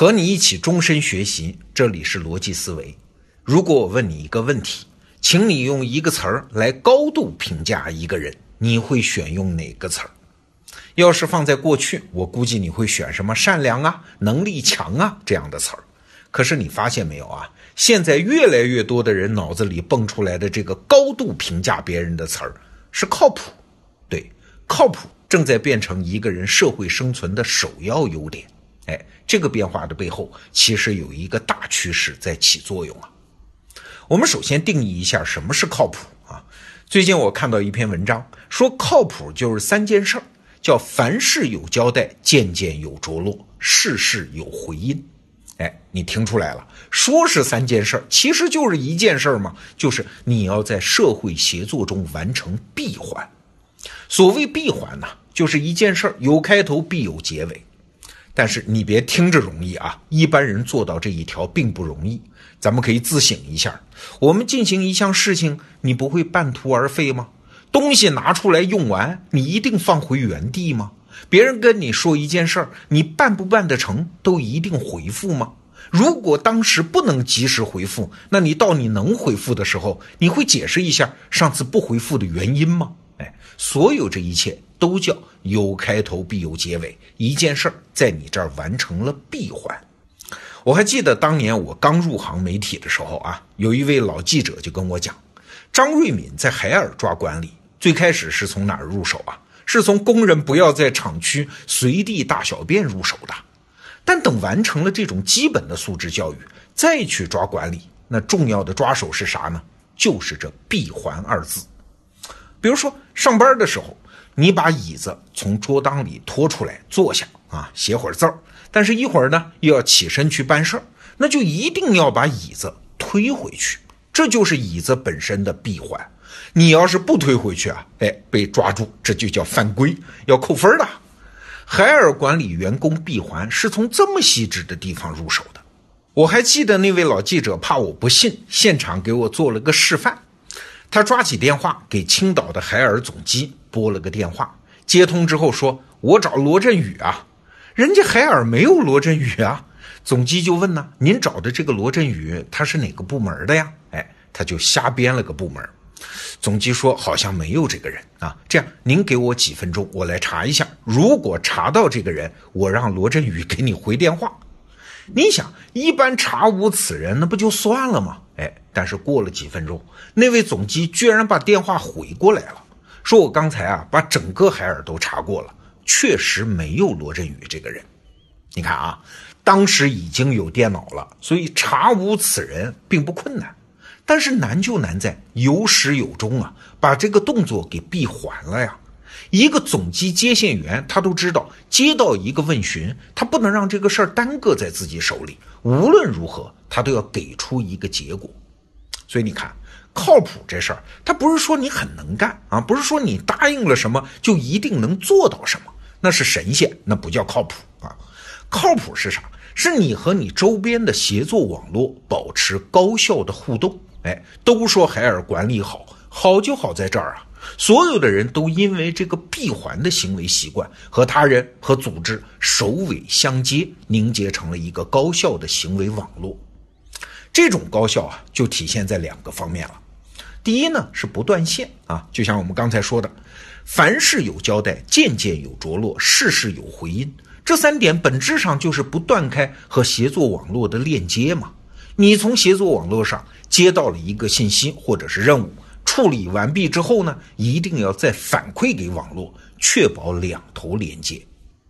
和你一起终身学习，这里是逻辑思维。如果我问你一个问题，请你用一个词儿来高度评价一个人，你会选用哪个词儿？要是放在过去，我估计你会选什么善良啊、能力强啊这样的词儿。可是你发现没有啊？现在越来越多的人脑子里蹦出来的这个高度评价别人的词儿是靠谱。对，靠谱正在变成一个人社会生存的首要优点。哎，这个变化的背后，其实有一个大趋势在起作用啊。我们首先定义一下什么是靠谱啊。最近我看到一篇文章，说靠谱就是三件事儿，叫凡事有交代，件件有着落，事事有回音。哎，你听出来了？说是三件事儿，其实就是一件事儿嘛，就是你要在社会协作中完成闭环。所谓闭环呢，就是一件事儿有开头必有结尾。但是你别听着容易啊，一般人做到这一条并不容易。咱们可以自省一下，我们进行一项事情，你不会半途而废吗？东西拿出来用完，你一定放回原地吗？别人跟你说一件事儿，你办不办得成，都一定回复吗？如果当时不能及时回复，那你到你能回复的时候，你会解释一下上次不回复的原因吗？哎，所有这一切都叫有开头必有结尾，一件事儿在你这儿完成了闭环。我还记得当年我刚入行媒体的时候啊，有一位老记者就跟我讲，张瑞敏在海尔抓管理，最开始是从哪儿入手啊？是从工人不要在厂区随地大小便入手的。但等完成了这种基本的素质教育，再去抓管理，那重要的抓手是啥呢？就是这闭环二字。比如说上班的时候，你把椅子从桌档里拖出来坐下啊，写会儿字儿。但是，一会儿呢，又要起身去办事儿，那就一定要把椅子推回去，这就是椅子本身的闭环。你要是不推回去啊，哎，被抓住，这就叫犯规，要扣分的。海尔管理员工闭环是从这么细致的地方入手的。我还记得那位老记者怕我不信，现场给我做了个示范。他抓起电话给青岛的海尔总机拨了个电话，接通之后说：“我找罗振宇啊。”人家海尔没有罗振宇啊，总机就问呢，您找的这个罗振宇他是哪个部门的呀？哎，他就瞎编了个部门。总机说好像没有这个人啊。这样，您给我几分钟，我来查一下。如果查到这个人，我让罗振宇给你回电话。你想，一般查无此人，那不就算了吗？哎，但是过了几分钟，那位总机居然把电话回过来了，说我刚才啊把整个海尔都查过了。确实没有罗振宇这个人，你看啊，当时已经有电脑了，所以查无此人并不困难。但是难就难在有始有终啊，把这个动作给闭环了呀。一个总机接线员他都知道，接到一个问询，他不能让这个事儿耽搁在自己手里，无论如何他都要给出一个结果。所以你看。靠谱这事儿，他不是说你很能干啊，不是说你答应了什么就一定能做到什么，那是神仙，那不叫靠谱啊。靠谱是啥？是你和你周边的协作网络保持高效的互动。哎，都说海尔管理好，好就好在这儿啊，所有的人都因为这个闭环的行为习惯，和他人和组织首尾相接，凝结成了一个高效的行为网络。这种高效啊，就体现在两个方面了。第一呢，是不断线啊，就像我们刚才说的，凡事有交代，件件有着落，事事有回音。这三点本质上就是不断开和协作网络的链接嘛。你从协作网络上接到了一个信息或者是任务，处理完毕之后呢，一定要再反馈给网络，确保两头连接。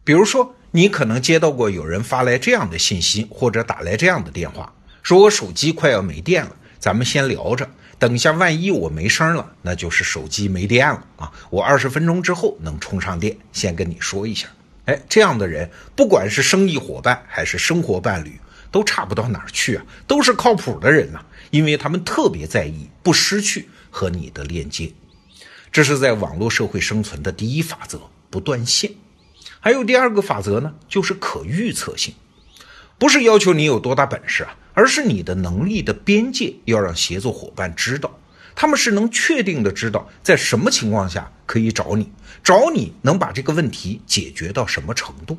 比如说，你可能接到过有人发来这样的信息，或者打来这样的电话。说我手机快要没电了，咱们先聊着，等一下万一我没声了，那就是手机没电了啊！我二十分钟之后能充上电，先跟你说一下。哎，这样的人，不管是生意伙伴还是生活伴侣，都差不到哪儿去啊，都是靠谱的人呐，因为他们特别在意不失去和你的链接。这是在网络社会生存的第一法则：不断线。还有第二个法则呢，就是可预测性。不是要求你有多大本事啊，而是你的能力的边界要让协作伙伴知道，他们是能确定的知道在什么情况下可以找你，找你能把这个问题解决到什么程度。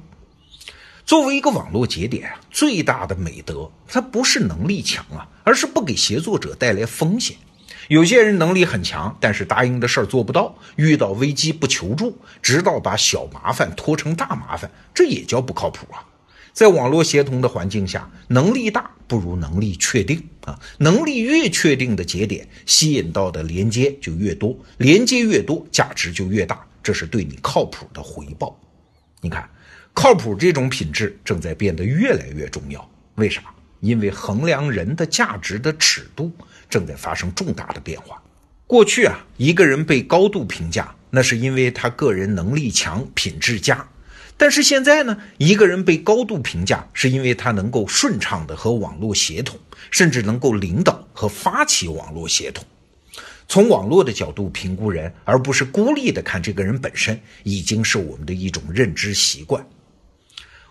作为一个网络节点啊，最大的美德，它不是能力强啊，而是不给协作者带来风险。有些人能力很强，但是答应的事儿做不到，遇到危机不求助，直到把小麻烦拖成大麻烦，这也叫不靠谱啊！在网络协同的环境下，能力大不如能力确定啊！能力越确定的节点，吸引到的连接就越多，连接越多，价值就越大，这是对你靠谱的回报。你看，靠谱这种品质正在变得越来越重要。为啥？因为衡量人的价值的尺度。正在发生重大的变化。过去啊，一个人被高度评价，那是因为他个人能力强、品质佳。但是现在呢，一个人被高度评价，是因为他能够顺畅的和网络协同，甚至能够领导和发起网络协同。从网络的角度评估人，而不是孤立的看这个人本身，已经是我们的一种认知习惯。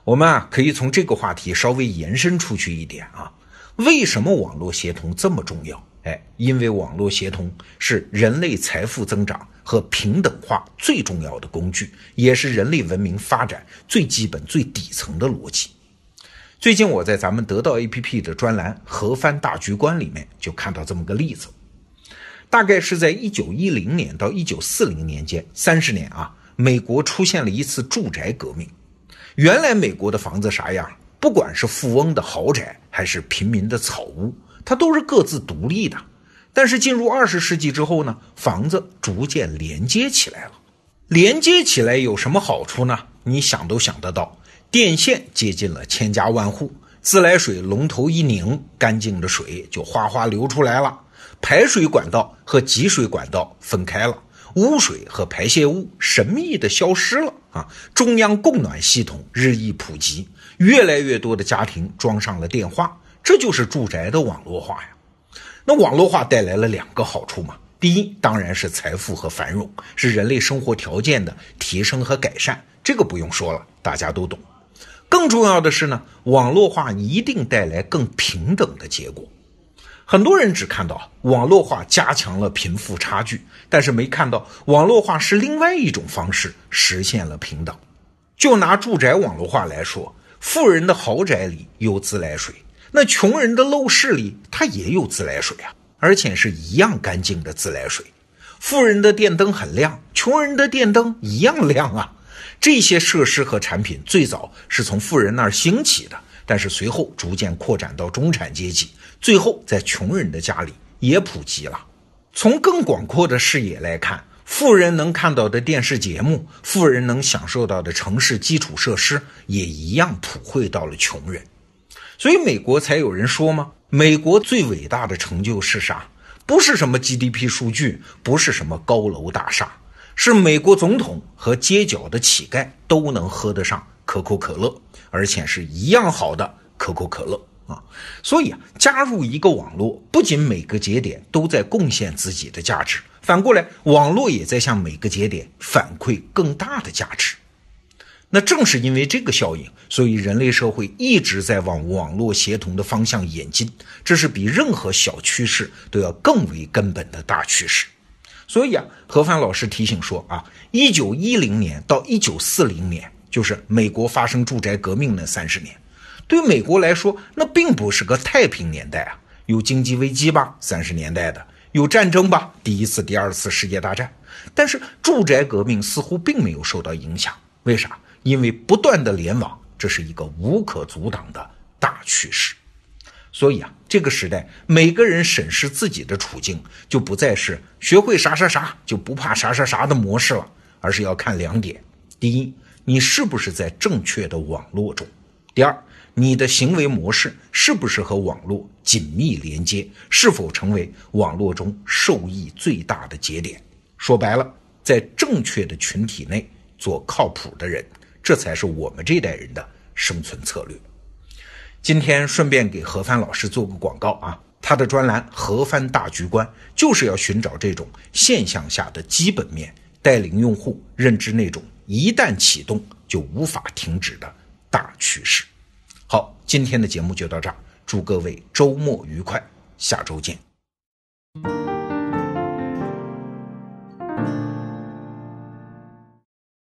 我们啊，可以从这个话题稍微延伸出去一点啊，为什么网络协同这么重要？哎，因为网络协同是人类财富增长和平等化最重要的工具，也是人类文明发展最基本、最底层的逻辑。最近我在咱们得到 APP 的专栏《核翻大局观》里面就看到这么个例子，大概是在1910年到1940年间，三十年啊，美国出现了一次住宅革命。原来美国的房子啥样？不管是富翁的豪宅，还是平民的草屋。它都是各自独立的，但是进入二十世纪之后呢，房子逐渐连接起来了。连接起来有什么好处呢？你想都想得到，电线接近了千家万户，自来水龙头一拧，干净的水就哗哗流出来了。排水管道和集水管道分开了，污水和排泄物神秘的消失了啊！中央供暖系统日益普及，越来越多的家庭装上了电话。这就是住宅的网络化呀。那网络化带来了两个好处嘛。第一，当然是财富和繁荣，是人类生活条件的提升和改善，这个不用说了，大家都懂。更重要的是呢，网络化一定带来更平等的结果。很多人只看到网络化加强了贫富差距，但是没看到网络化是另外一种方式实现了平等。就拿住宅网络化来说，富人的豪宅里有自来水。那穷人的陋室里，他也有自来水啊，而且是一样干净的自来水。富人的电灯很亮，穷人的电灯一样亮啊。这些设施和产品最早是从富人那儿兴起的，但是随后逐渐扩展到中产阶级，最后在穷人的家里也普及了。从更广阔的视野来看，富人能看到的电视节目，富人能享受到的城市基础设施，也一样普惠到了穷人。所以美国才有人说吗？美国最伟大的成就是啥？不是什么 GDP 数据，不是什么高楼大厦，是美国总统和街角的乞丐都能喝得上可口可乐，而且是一样好的可口可乐啊！所以啊，加入一个网络，不仅每个节点都在贡献自己的价值，反过来，网络也在向每个节点反馈更大的价值。那正是因为这个效应，所以人类社会一直在往网络协同的方向演进，这是比任何小趋势都要更为根本的大趋势。所以啊，何帆老师提醒说啊，一九一零年到一九四零年，就是美国发生住宅革命那三十年，对美国来说，那并不是个太平年代啊，有经济危机吧，三十年代的有战争吧，第一次、第二次世界大战，但是住宅革命似乎并没有受到影响，为啥？因为不断的联网，这是一个无可阻挡的大趋势，所以啊，这个时代每个人审视自己的处境，就不再是学会啥啥啥就不怕啥啥啥的模式了，而是要看两点：第一，你是不是在正确的网络中；第二，你的行为模式是不是和网络紧密连接，是否成为网络中受益最大的节点。说白了，在正确的群体内做靠谱的人。这才是我们这代人的生存策略。今天顺便给何帆老师做个广告啊，他的专栏《何帆大局观》就是要寻找这种现象下的基本面，带领用户认知那种一旦启动就无法停止的大趋势。好，今天的节目就到这儿，祝各位周末愉快，下周见。